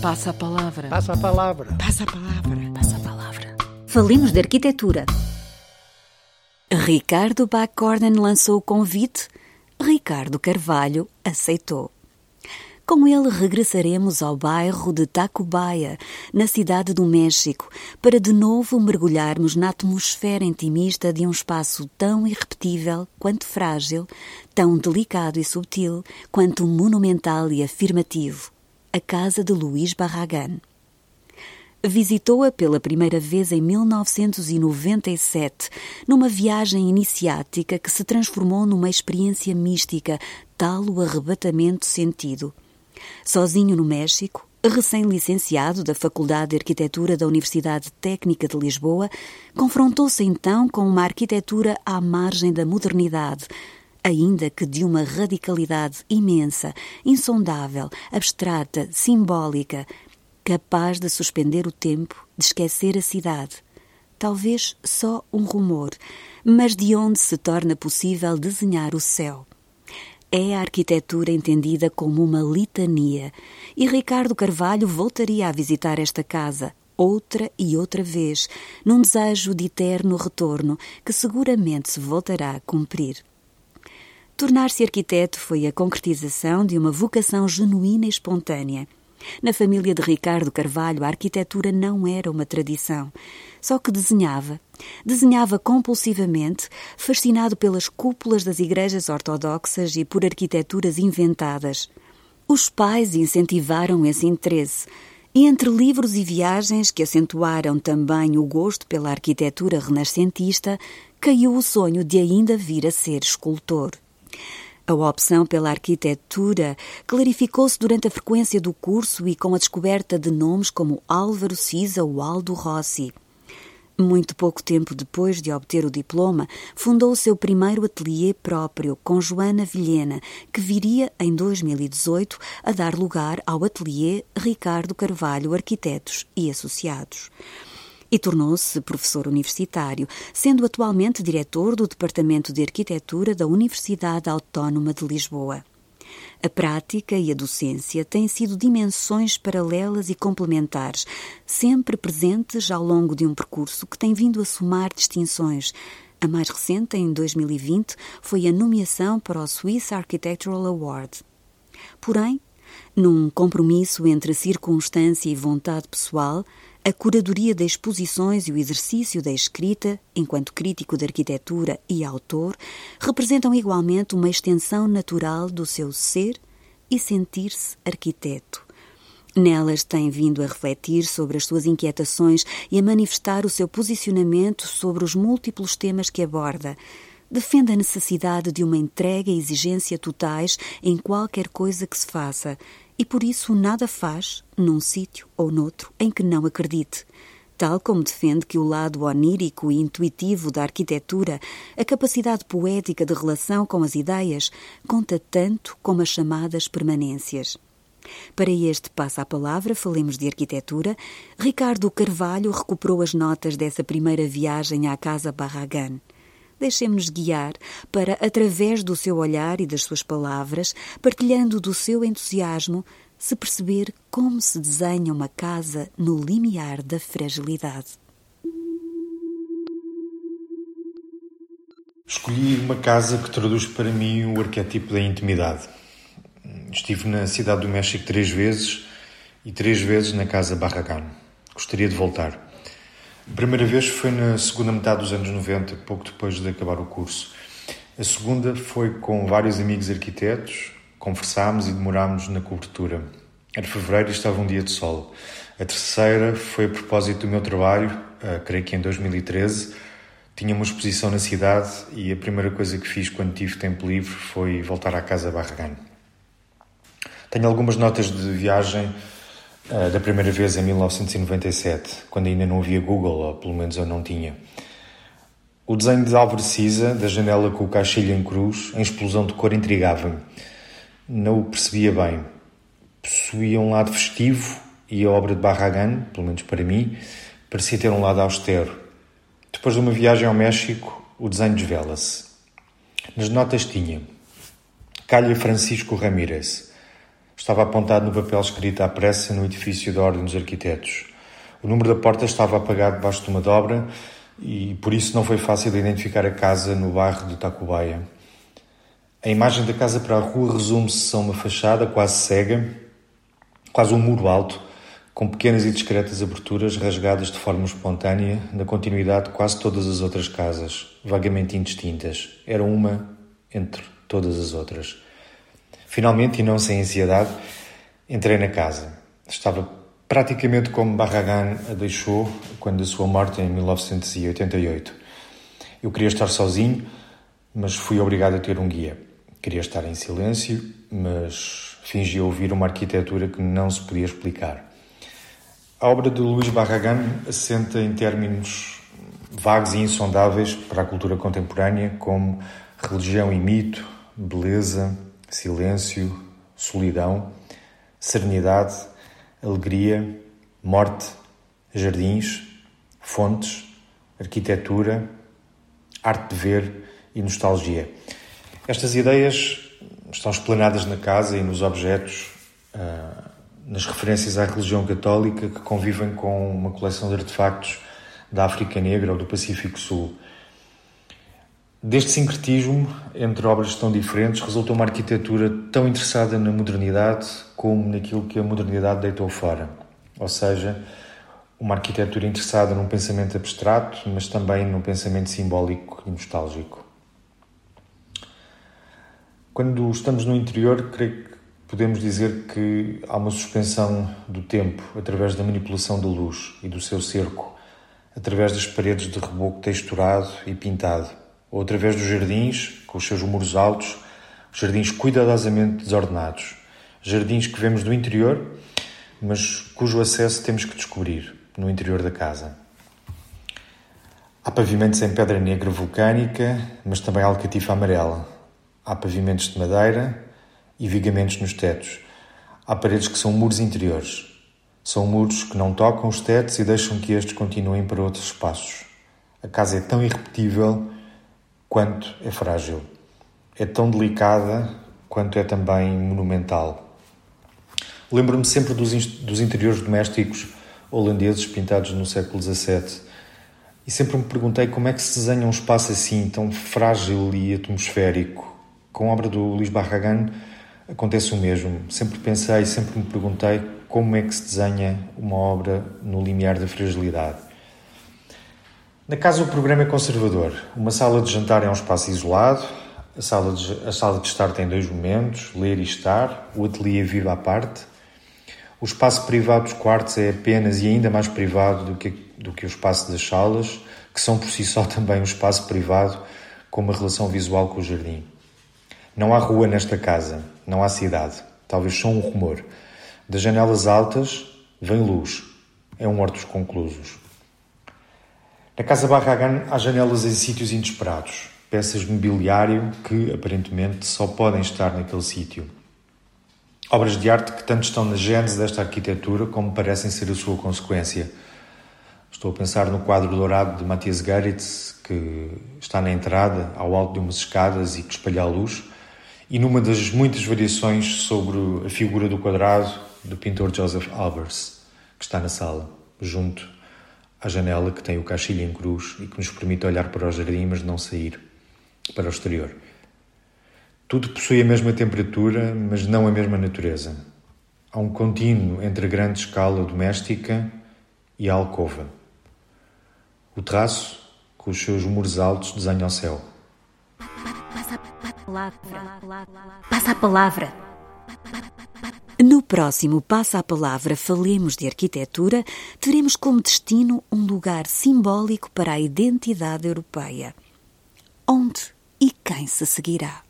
Passa a palavra. Passa a palavra. Passa a palavra. Passa a palavra. Falemos de arquitetura. Ricardo Bacorden lançou o convite. Ricardo Carvalho aceitou. Com ele regressaremos ao bairro de Tacubaya, na cidade do México, para de novo mergulharmos na atmosfera intimista de um espaço tão irrepetível quanto frágil, tão delicado e subtil quanto monumental e afirmativo a casa de Luís Barragan. Visitou-a pela primeira vez em 1997, numa viagem iniciática que se transformou numa experiência mística, tal o arrebatamento sentido. Sozinho no México, recém-licenciado da Faculdade de Arquitetura da Universidade Técnica de Lisboa, confrontou-se então com uma arquitetura à margem da modernidade, ainda que de uma radicalidade imensa, insondável, abstrata, simbólica, capaz de suspender o tempo, de esquecer a cidade. Talvez só um rumor, mas de onde se torna possível desenhar o céu. É a arquitetura entendida como uma litania, e Ricardo Carvalho voltaria a visitar esta casa outra e outra vez, num desejo de eterno retorno que seguramente se voltará a cumprir. Tornar-se arquiteto foi a concretização de uma vocação genuína e espontânea. Na família de Ricardo Carvalho, a arquitetura não era uma tradição, só que desenhava. Desenhava compulsivamente, fascinado pelas cúpulas das igrejas ortodoxas e por arquiteturas inventadas. Os pais incentivaram esse interesse, e entre livros e viagens que acentuaram também o gosto pela arquitetura renascentista, caiu o sonho de ainda vir a ser escultor. A opção pela arquitetura clarificou-se durante a frequência do curso e com a descoberta de nomes como Álvaro Siza ou Aldo Rossi. Muito pouco tempo depois de obter o diploma, fundou o seu primeiro ateliê próprio com Joana Vilhena, que viria em 2018 a dar lugar ao ateliê Ricardo Carvalho Arquitetos e Associados e tornou-se professor universitário, sendo atualmente diretor do Departamento de Arquitetura da Universidade Autónoma de Lisboa. A prática e a docência têm sido dimensões paralelas e complementares, sempre presentes ao longo de um percurso que tem vindo a somar distinções. A mais recente, em 2020, foi a nomeação para o Swiss Architectural Award. Porém, num compromisso entre circunstância e vontade pessoal, a curadoria das exposições e o exercício da escrita, enquanto crítico de arquitetura e autor, representam igualmente uma extensão natural do seu ser e sentir-se arquiteto. Nelas tem vindo a refletir sobre as suas inquietações e a manifestar o seu posicionamento sobre os múltiplos temas que aborda. Defende a necessidade de uma entrega e exigência totais em qualquer coisa que se faça e por isso nada faz, num sítio ou noutro, em que não acredite. Tal como defende que o lado onírico e intuitivo da arquitetura, a capacidade poética de relação com as ideias, conta tanto como as chamadas permanências. Para este Passa a Palavra, falemos de arquitetura, Ricardo Carvalho recuperou as notas dessa primeira viagem à Casa Barragan. Deixemos-nos guiar para, através do seu olhar e das suas palavras, partilhando do seu entusiasmo, se perceber como se desenha uma casa no limiar da fragilidade. Escolhi uma casa que traduz para mim o arquétipo da intimidade. Estive na cidade do México três vezes e três vezes na casa Barragán. Gostaria de voltar. A primeira vez foi na segunda metade dos anos 90, pouco depois de acabar o curso. A segunda foi com vários amigos arquitetos, conversámos e demorámos na cobertura. Era fevereiro e estava um dia de sol. A terceira foi a propósito do meu trabalho, uh, creio que em 2013. Tinha uma exposição na cidade e a primeira coisa que fiz quando tive tempo livre foi voltar à casa Barragán. Tenho algumas notas de viagem da primeira vez em 1997, quando ainda não havia Google, ou pelo menos eu não tinha. O desenho de Álvaro Siza, da janela com o caixilho em cruz, em explosão de cor, intrigava-me. Não o percebia bem. Possuía um lado festivo e a obra de Barragan, pelo menos para mim, parecia ter um lado austero. Depois de uma viagem ao México, o desenho desvela-se. Nas notas tinha Calha Francisco Ramírez Estava apontado no papel escrito à pressa no edifício da Ordem dos Arquitetos. O número da porta estava apagado debaixo de uma dobra e por isso não foi fácil identificar a casa no bairro de Tacubaia. A imagem da casa para a rua resume-se a uma fachada quase cega, quase um muro alto, com pequenas e discretas aberturas rasgadas de forma espontânea na continuidade de quase todas as outras casas, vagamente indistintas. Era uma entre todas as outras. Finalmente, e não sem ansiedade, entrei na casa. Estava praticamente como Barragan a deixou quando a sua morte em 1988. Eu queria estar sozinho, mas fui obrigado a ter um guia. Queria estar em silêncio, mas fingia ouvir uma arquitetura que não se podia explicar. A obra de Luís Barragan assenta em términos vagos e insondáveis para a cultura contemporânea, como religião e mito, beleza, silêncio, solidão, serenidade, alegria, morte, jardins, fontes, arquitetura, arte de ver e nostalgia. Estas ideias estão explanadas na casa e nos objetos, ah, nas referências à religião católica que convivem com uma coleção de artefactos da África Negra ou do Pacífico Sul. Deste sincretismo entre obras tão diferentes resulta uma arquitetura tão interessada na modernidade como naquilo que a modernidade deitou fora. Ou seja, uma arquitetura interessada num pensamento abstrato, mas também num pensamento simbólico e nostálgico. Quando estamos no interior, creio que podemos dizer que há uma suspensão do tempo através da manipulação da luz e do seu cerco, através das paredes de reboco texturado e pintado, ou através dos jardins, com os seus muros altos, jardins cuidadosamente desordenados, jardins que vemos do interior, mas cujo acesso temos que descobrir no interior da casa. Há pavimentos em pedra negra vulcânica, mas também alcatifa amarela, Há pavimentos de madeira e vigamentos nos tetos. Há paredes que são muros interiores. São muros que não tocam os tetos e deixam que estes continuem para outros espaços. A casa é tão irrepetível quanto é frágil. É tão delicada quanto é também monumental. Lembro-me sempre dos, dos interiores domésticos holandeses pintados no século XVII e sempre me perguntei como é que se desenha um espaço assim, tão frágil e atmosférico com a obra do Luís Barragan acontece o mesmo. Sempre pensei, sempre me perguntei como é que se desenha uma obra no limiar da fragilidade. Na casa o programa é conservador. Uma sala de jantar é um espaço isolado, a sala de, a sala de estar tem dois momentos, ler e estar, o ateliê vive à parte. O espaço privado dos quartos é apenas e ainda mais privado do que, do que o espaço das salas, que são por si só também um espaço privado com uma relação visual com o jardim. Não há rua nesta casa, não há cidade, talvez só um rumor. Das janelas altas vem luz, é um hortos conclusos. Na casa Barragan há janelas em sítios inesperados, peças de mobiliário que, aparentemente, só podem estar naquele sítio. Obras de arte que tanto estão na gênese desta arquitetura como parecem ser a sua consequência. Estou a pensar no quadro dourado de Matthias Geritz, que está na entrada, ao alto de umas escadas e que espalha a luz, e numa das muitas variações sobre a figura do quadrado do pintor Joseph Albers, que está na sala, junto à janela que tem o caixilho em cruz e que nos permite olhar para o jardim, mas não sair para o exterior. Tudo possui a mesma temperatura, mas não a mesma natureza. Há um contínuo entre a grande escala doméstica e a alcova. O terraço, com os seus muros altos, desenha o céu. Passa a palavra. No próximo Passa a Palavra Falemos de Arquitetura, teremos como destino um lugar simbólico para a identidade europeia. Onde e quem se seguirá?